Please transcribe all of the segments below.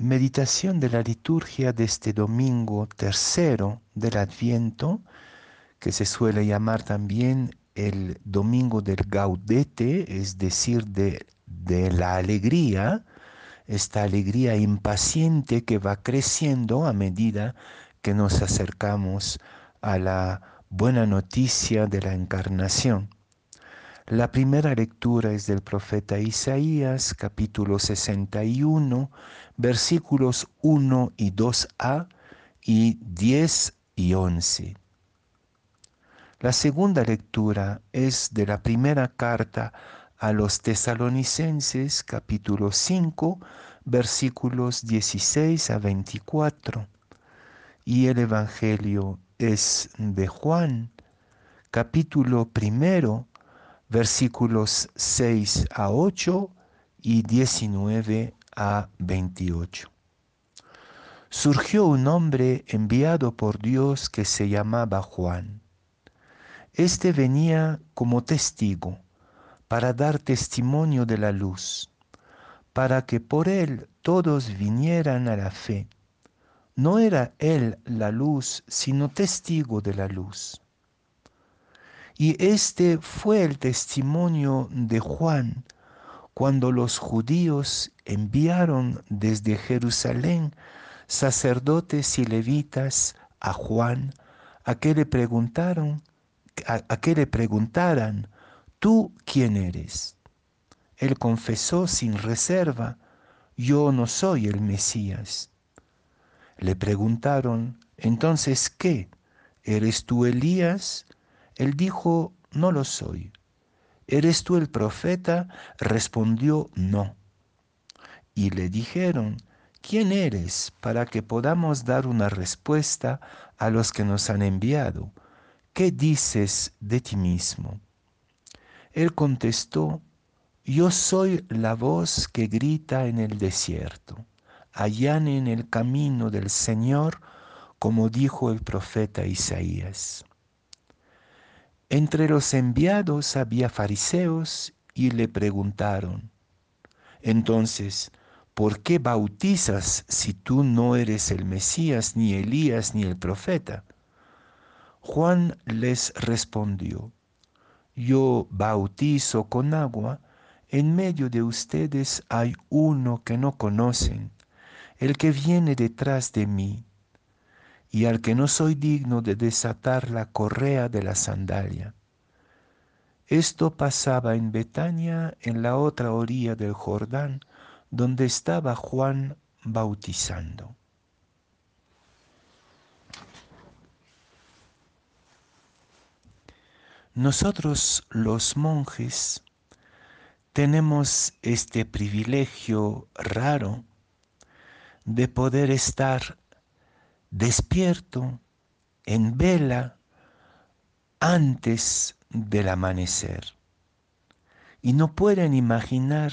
meditación de la liturgia de este domingo tercero del Adviento, que se suele llamar también el domingo del gaudete, es decir, de, de la alegría, esta alegría impaciente que va creciendo a medida que nos acercamos a la buena noticia de la encarnación. La primera lectura es del profeta Isaías, capítulo 61, versículos 1 y 2a y 10 y 11. La segunda lectura es de la primera carta a los tesalonicenses, capítulo 5, versículos 16 a 24. Y el Evangelio es de Juan, capítulo primero, versículos 6 a 8 y 19 a 28. Surgió un hombre enviado por Dios que se llamaba Juan. Este venía como testigo para dar testimonio de la luz, para que por él todos vinieran a la fe. No era él la luz, sino testigo de la luz. Y este fue el testimonio de Juan cuando los judíos enviaron desde Jerusalén sacerdotes y levitas a Juan a que le preguntaron a, que le preguntaran ¿tú quién eres? Él confesó sin reserva, yo no soy el Mesías. Le preguntaron, entonces, ¿qué? ¿Eres tú Elías? Él dijo, no lo soy. ¿Eres tú el profeta? Respondió, no. Y le dijeron, ¿quién eres para que podamos dar una respuesta a los que nos han enviado? ¿Qué dices de ti mismo? Él contestó, yo soy la voz que grita en el desierto, allane en el camino del Señor, como dijo el profeta Isaías. Entre los enviados había fariseos y le preguntaron, entonces, ¿por qué bautizas si tú no eres el Mesías, ni Elías, ni el profeta? Juan les respondió, yo bautizo con agua, en medio de ustedes hay uno que no conocen, el que viene detrás de mí y al que no soy digno de desatar la correa de la sandalia. Esto pasaba en Betania, en la otra orilla del Jordán, donde estaba Juan bautizando. Nosotros los monjes tenemos este privilegio raro de poder estar despierto en vela antes del amanecer. Y no pueden imaginar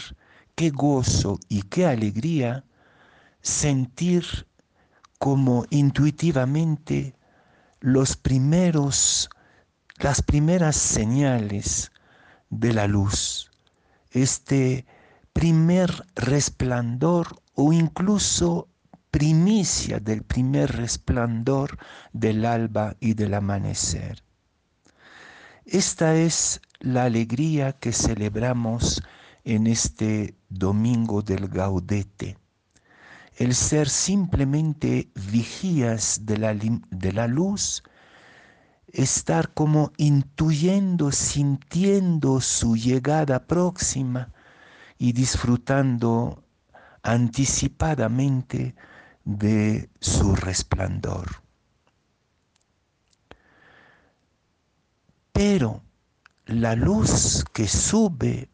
qué gozo y qué alegría sentir como intuitivamente los primeros las primeras señales de la luz, este primer resplandor o incluso primicia del primer resplandor del alba y del amanecer. Esta es la alegría que celebramos en este domingo del gaudete. El ser simplemente vigías de la, de la luz, estar como intuyendo, sintiendo su llegada próxima y disfrutando anticipadamente de su resplandor. Pero la luz que sube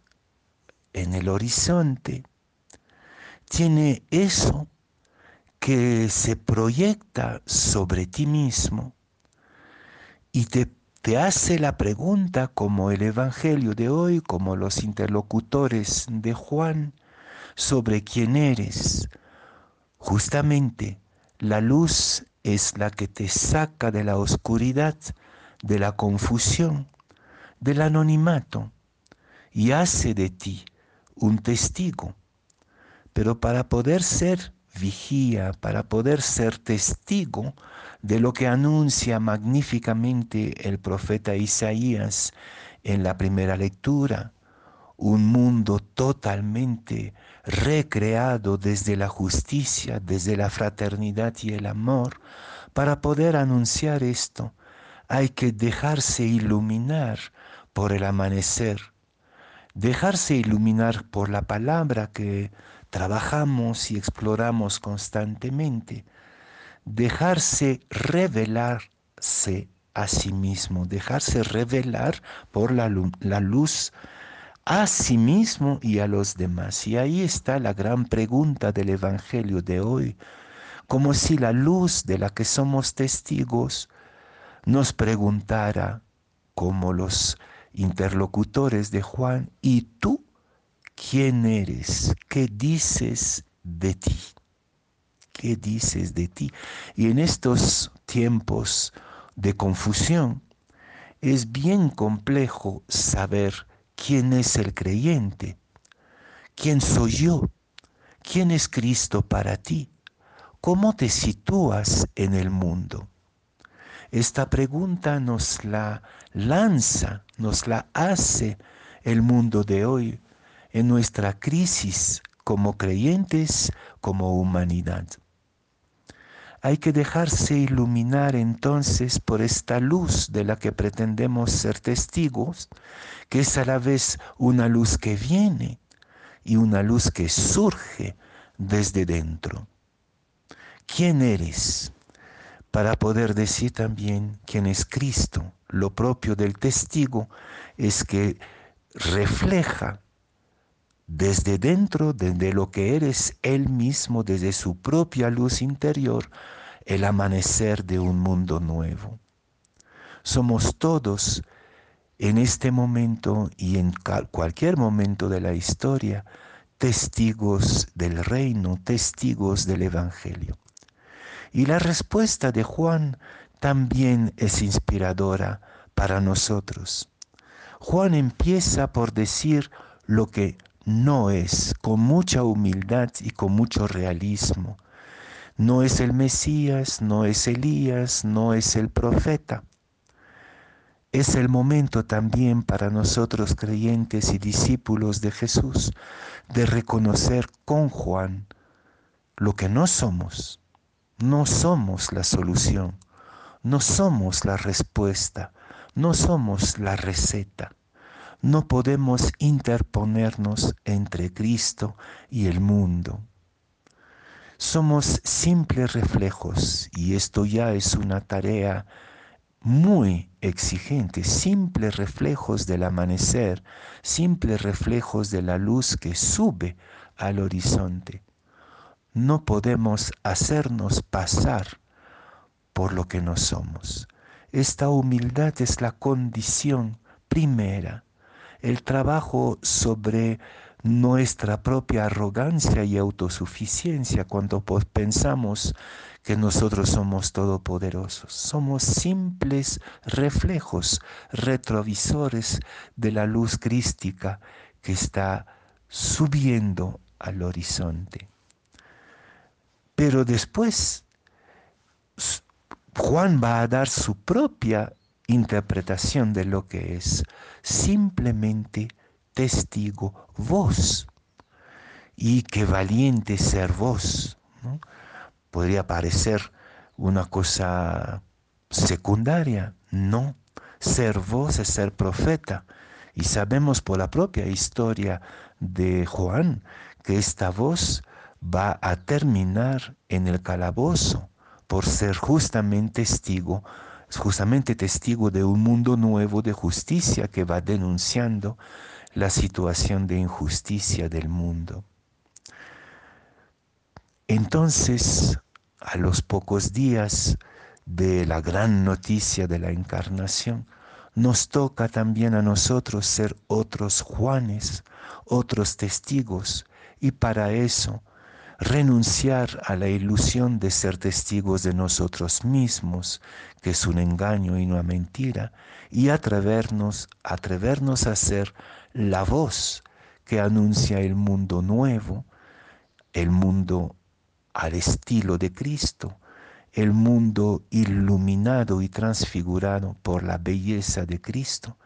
en el horizonte tiene eso que se proyecta sobre ti mismo y te, te, hace la pregunta como el Evangelio de hoy, como los interlocutores de Juan, sobre quién eres, Justamente la luz es la que te saca de la oscuridad, de la confusión, del anonimato y hace de ti un testigo. Pero para poder ser vigía para poder ser testigo de lo que anuncia magníficamente el profeta Isaías en la primera lectura, un mundo totalmente recreado desde la justicia, desde la fraternidad y el amor. Para poder anunciar esto hay que dejarse iluminar por el amanecer, dejarse iluminar por la palabra que trabajamos y exploramos constantemente, dejarse revelarse a sí mismo, dejarse revelar por la, la luz a sí mismo y a los demás. Y ahí está la gran pregunta del Evangelio de hoy, como si la luz de la que somos testigos nos preguntara, como los interlocutores de Juan, ¿y tú quién eres? ¿Qué dices de ti? ¿Qué dices de ti? Y en estos tiempos de confusión es bien complejo saber quién es el creyente, quién soy yo, quién es Cristo para ti, cómo te sitúas en el mundo. Esta pregunta nos la lanza, nos la hace el mundo de hoy en nuestra crisis como creyentes, como humanidad. Hay que dejarse iluminar entonces por esta luz de la que pretendemos ser testigos, que es a la vez una luz que viene y una luz que surge desde dentro. ¿Quién eres? para poder decir también quién es Cristo. Lo propio del testigo es que refleja desde dentro, desde lo que eres él mismo, desde su propia luz interior, el amanecer de un mundo nuevo. Somos todos en este momento y en cualquier momento de la historia testigos del reino, testigos del Evangelio. Y la respuesta de Juan también es inspiradora para nosotros. Juan empieza por decir lo que no es, con mucha humildad y con mucho realismo. No es el Mesías, no es Elías, no es el profeta. Es el momento también para nosotros creyentes y discípulos de Jesús de reconocer con Juan lo que no somos no somos la solución, no somos la respuesta, no somos la receta. No podemos interponernos entre Cristo y el mundo. Somos simples reflejos y esto ya es una tarea muy exigente, simples reflejos del amanecer, simples reflejos de la luz que sube al horizonte no podemos hacernos pasar por lo que no somos. Esta humildad es la condición primera. El trabajo sobre nuestra propia arrogancia y autosuficiencia cuando pensamos que nosotros somos todopoderosos. Somos simples reflejos, retrovisores de la luz crística que está subiendo al horizonte. Pero después Juan va a dar su propia interpretación de lo que es simplemente testigo vos. Y qué valiente ser vos. Podría parecer una cosa secundaria. No, ser vos es ser profeta. Y sabemos por la propia historia de Juan que esta voz va a terminar en el calabozo por ser justamente testigo, justamente testigo de un mundo nuevo de justicia que va denunciando la situación de injusticia del mundo. Entonces, a los pocos días de la gran noticia de la encarnación, nos toca también a nosotros ser otros Juanes, otros testigos, y para eso renunciar a la ilusión de ser testigos de nosotros mismos, que es un engaño y una mentira, y atrevernos, atrevernos a ser la voz que anuncia el mundo nuevo, el mundo al estilo de Cristo, el mundo iluminado y transfigurado por la belleza de Cristo,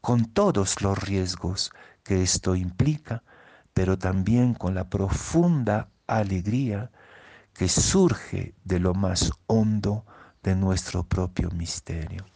con todos los riesgos que esto implica, pero también con la profunda alegría que surge de lo más hondo de nuestro propio misterio.